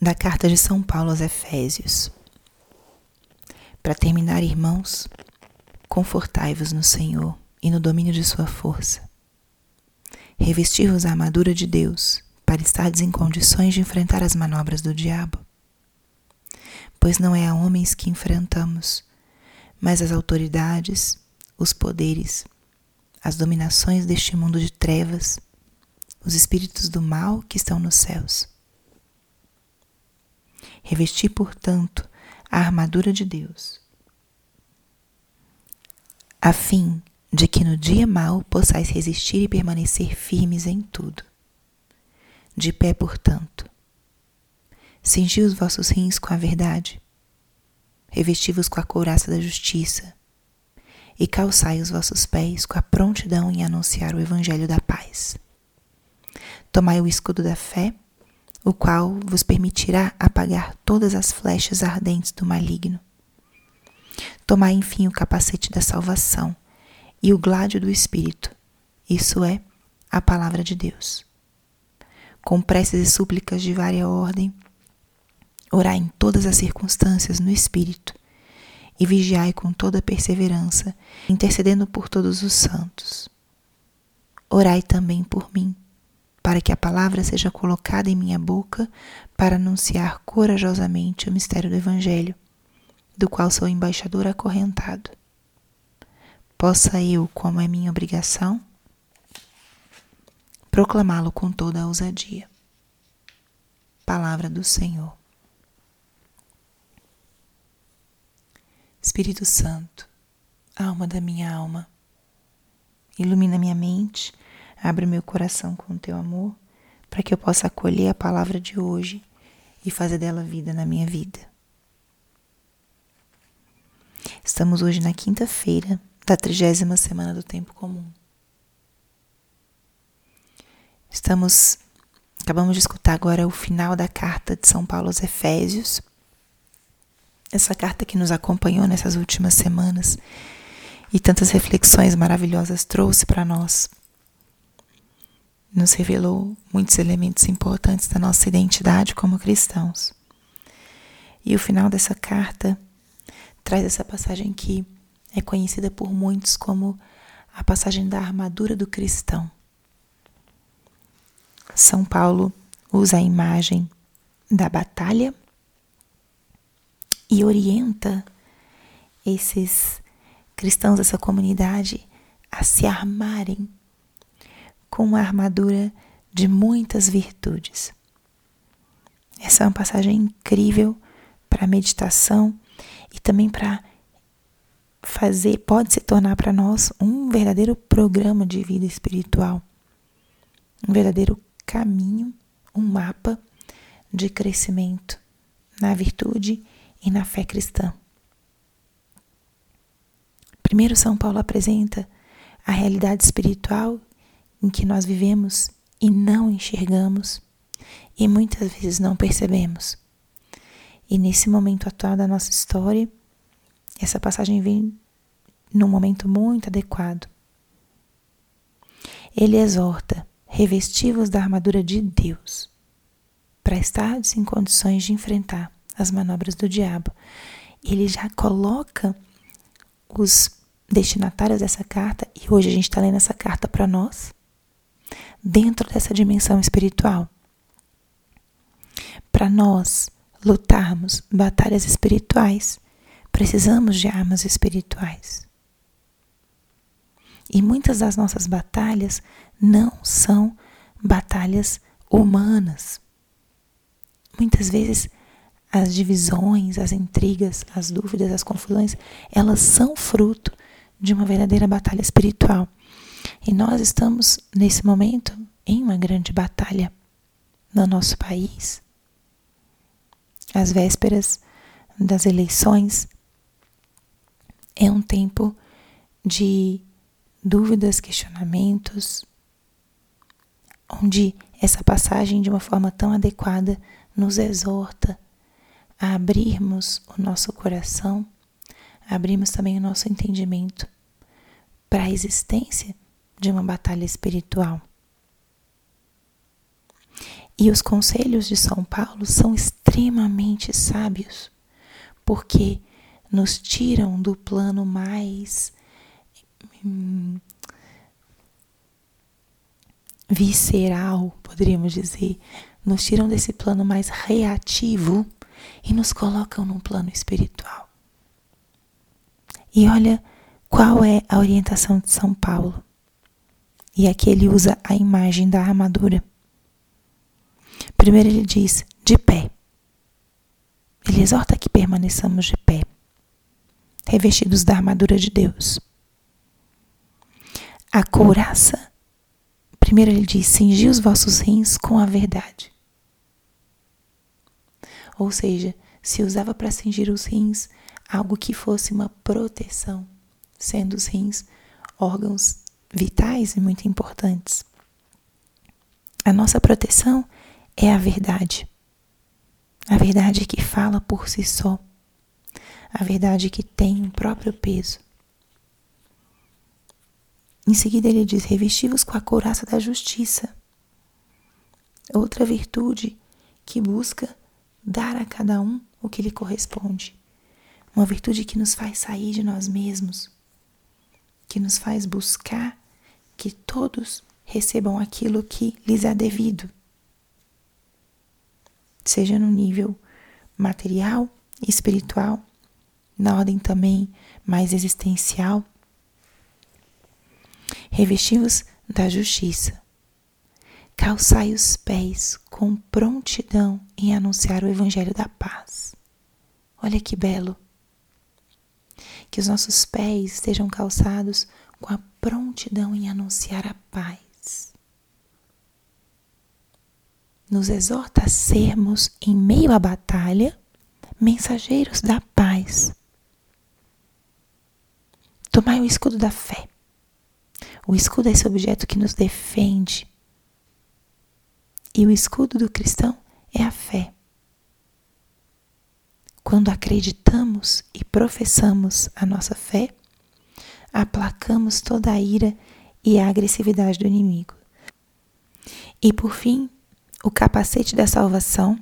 da carta de São Paulo aos Efésios. Para terminar, irmãos, confortai-vos no Senhor e no domínio de Sua força. Revesti-vos a armadura de Deus para estardes em condições de enfrentar as manobras do diabo. Pois não é a homens que enfrentamos, mas as autoridades, os poderes, as dominações deste mundo de trevas, os espíritos do mal que estão nos céus. Revesti, portanto, a armadura de Deus, a fim de que no dia mau possais resistir e permanecer firmes em tudo. De pé, portanto, cingi os vossos rins com a verdade, revesti-vos com a couraça da justiça, e calçai os vossos pés com a prontidão em anunciar o evangelho da paz. Tomai o escudo da fé, o qual vos permitirá apagar todas as flechas ardentes do maligno. Tomai, enfim, o capacete da salvação e o gládio do Espírito, isso é, a palavra de Deus. Com preces e súplicas de vária ordem, orai em todas as circunstâncias no Espírito e vigiai com toda perseverança, intercedendo por todos os santos. Orai também por mim, para que a palavra seja colocada em minha boca para anunciar corajosamente o mistério do Evangelho, do qual sou embaixador acorrentado. Possa eu, como é minha obrigação, proclamá-lo com toda a ousadia. Palavra do Senhor. Espírito Santo, alma da minha alma, ilumina minha mente, abre meu coração com o teu amor, para que eu possa acolher a palavra de hoje e fazer dela vida na minha vida. Estamos hoje na quinta-feira da trigésima semana do tempo comum. Estamos, acabamos de escutar agora o final da carta de São Paulo aos Efésios essa carta que nos acompanhou nessas últimas semanas e tantas reflexões maravilhosas trouxe para nós. Nos revelou muitos elementos importantes da nossa identidade como cristãos. E o final dessa carta traz essa passagem que é conhecida por muitos como a passagem da armadura do cristão. São Paulo usa a imagem da batalha e orienta esses cristãos dessa comunidade a se armarem com uma armadura de muitas virtudes. Essa é uma passagem incrível para meditação e também para fazer, pode se tornar para nós um verdadeiro programa de vida espiritual, um verdadeiro caminho, um mapa de crescimento na virtude e na fé cristã. Primeiro, São Paulo apresenta a realidade espiritual em que nós vivemos e não enxergamos e muitas vezes não percebemos. E nesse momento atual da nossa história, essa passagem vem num momento muito adequado. Ele exorta: revestivos da armadura de Deus, para estardes em condições de enfrentar as manobras do diabo. Ele já coloca os destinatários dessa carta, e hoje a gente está lendo essa carta para nós, dentro dessa dimensão espiritual. Para nós lutarmos batalhas espirituais, precisamos de armas espirituais. E muitas das nossas batalhas não são batalhas humanas. Muitas vezes as divisões, as intrigas, as dúvidas, as confusões, elas são fruto de uma verdadeira batalha espiritual. E nós estamos, nesse momento, em uma grande batalha no nosso país. As vésperas das eleições é um tempo de dúvidas, questionamentos, onde essa passagem, de uma forma tão adequada, nos exorta a abrirmos o nosso coração, abrirmos também o nosso entendimento para a existência de uma batalha espiritual. E os conselhos de São Paulo são extremamente sábios, porque nos tiram do plano mais hum, visceral, poderíamos dizer, nos tiram desse plano mais reativo e nos colocam num plano espiritual. E olha qual é a orientação de São Paulo. E aqui ele usa a imagem da armadura. Primeiro ele diz de pé. Ele exorta que permaneçamos de pé, revestidos da armadura de Deus. A couraça Primeiro ele diz: cingi os vossos rins com a verdade. Ou seja, se usava para cingir os rins algo que fosse uma proteção, sendo os rins órgãos vitais e muito importantes. A nossa proteção é a verdade. A verdade que fala por si só. A verdade que tem um próprio peso. Em seguida, ele diz: revesti-vos com a couraça da justiça. Outra virtude que busca dar a cada um o que lhe corresponde. Uma virtude que nos faz sair de nós mesmos, que nos faz buscar que todos recebam aquilo que lhes é devido, seja no nível material espiritual, na ordem também mais existencial revesti-vos da justiça. Calçai os pés com prontidão em anunciar o evangelho da paz. Olha que belo. Que os nossos pés estejam calçados com a prontidão em anunciar a paz. Nos exorta a sermos, em meio à batalha, mensageiros da paz. Tomai o escudo da fé o escudo é esse objeto que nos defende. E o escudo do cristão é a fé. Quando acreditamos e professamos a nossa fé, aplacamos toda a ira e a agressividade do inimigo. E por fim, o capacete da salvação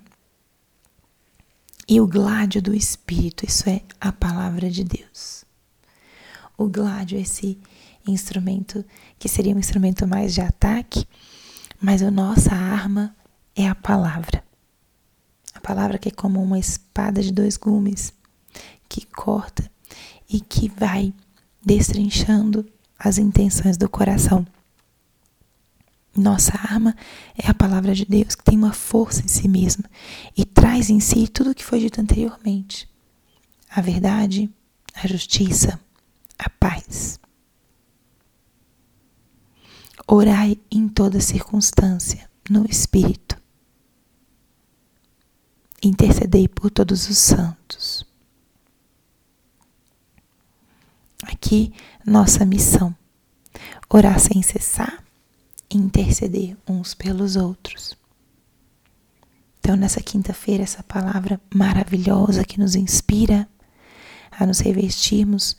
e o gládio do Espírito, isso é a palavra de Deus. O gládio é esse instrumento que seria um instrumento mais de ataque, mas a nossa arma é a palavra. A palavra que é como uma espada de dois gumes que corta e que vai destrinchando as intenções do coração. Nossa arma é a palavra de Deus, que tem uma força em si mesma e traz em si tudo o que foi dito anteriormente: a verdade, a justiça, a paz. Orai em toda circunstância, no Espírito. Intercedei por todos os santos. Aqui, nossa missão: orar sem cessar e interceder uns pelos outros. Então, nessa quinta-feira, essa palavra maravilhosa que nos inspira a nos revestirmos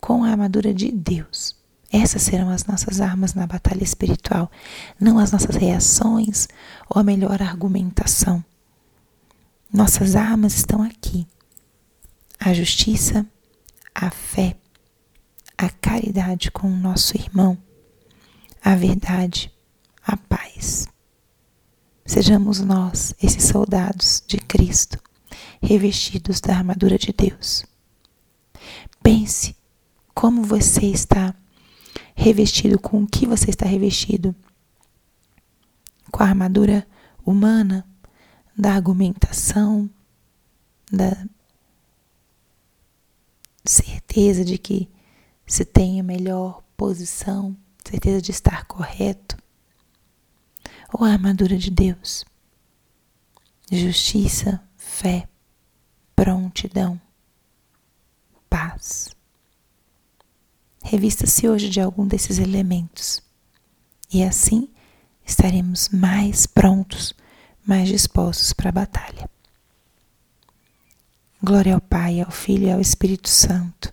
com a armadura de Deus essas serão as nossas armas na batalha espiritual, não as nossas reações ou a melhor argumentação. Nossas armas estão aqui: a justiça, a fé, a caridade com o nosso irmão, a verdade, a paz. Sejamos nós, esses soldados de Cristo, revestidos da armadura de Deus. Pense como você está revestido com o que você está revestido? Com a armadura humana, da argumentação, da certeza de que se tem a melhor posição, certeza de estar correto, ou a armadura de Deus? Justiça, fé, prontidão, paz. Revista-se hoje de algum desses elementos e assim estaremos mais prontos, mais dispostos para a batalha. Glória ao Pai, ao Filho e ao Espírito Santo,